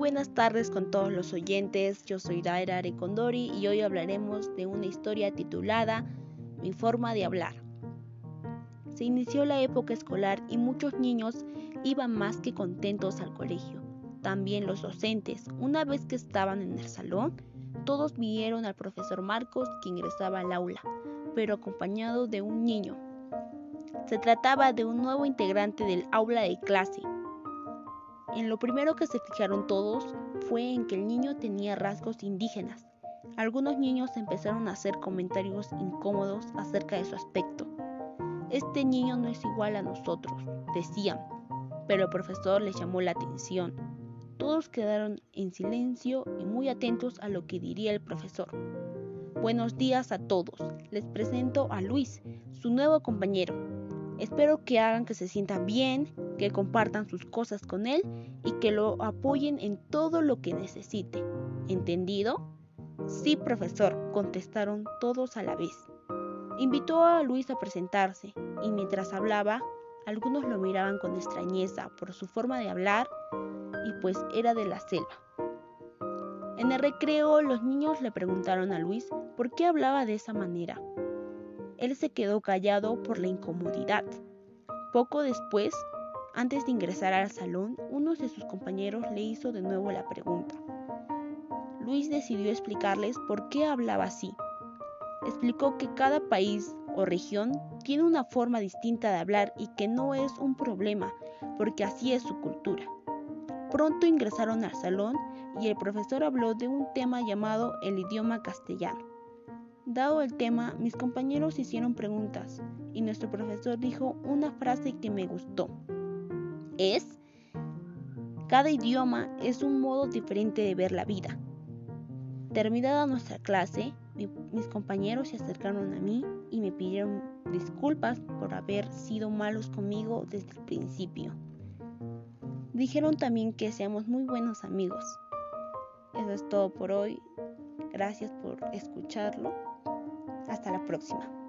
buenas tardes con todos los oyentes. Yo soy Daira Arecondori y hoy hablaremos de una historia titulada Mi forma de hablar. Se inició la época escolar y muchos niños iban más que contentos al colegio. También los docentes, una vez que estaban en el salón, todos vieron al profesor Marcos que ingresaba al aula, pero acompañado de un niño. Se trataba de un nuevo integrante del aula de clase. En lo primero que se fijaron todos fue en que el niño tenía rasgos indígenas. Algunos niños empezaron a hacer comentarios incómodos acerca de su aspecto. Este niño no es igual a nosotros, decían, pero el profesor les llamó la atención. Todos quedaron en silencio y muy atentos a lo que diría el profesor. Buenos días a todos. Les presento a Luis, su nuevo compañero. Espero que hagan que se sienta bien, que compartan sus cosas con él y que lo apoyen en todo lo que necesite. ¿Entendido? Sí, profesor, contestaron todos a la vez. Invitó a Luis a presentarse y mientras hablaba, algunos lo miraban con extrañeza por su forma de hablar y pues era de la selva. En el recreo los niños le preguntaron a Luis por qué hablaba de esa manera. Él se quedó callado por la incomodidad. Poco después, antes de ingresar al salón, uno de sus compañeros le hizo de nuevo la pregunta. Luis decidió explicarles por qué hablaba así. Explicó que cada país o región tiene una forma distinta de hablar y que no es un problema, porque así es su cultura. Pronto ingresaron al salón y el profesor habló de un tema llamado el idioma castellano. Dado el tema, mis compañeros hicieron preguntas y nuestro profesor dijo una frase que me gustó. Es, cada idioma es un modo diferente de ver la vida. Terminada nuestra clase, mis compañeros se acercaron a mí y me pidieron disculpas por haber sido malos conmigo desde el principio. Dijeron también que seamos muy buenos amigos. Eso es todo por hoy. Gracias por escucharlo. Hasta la próxima.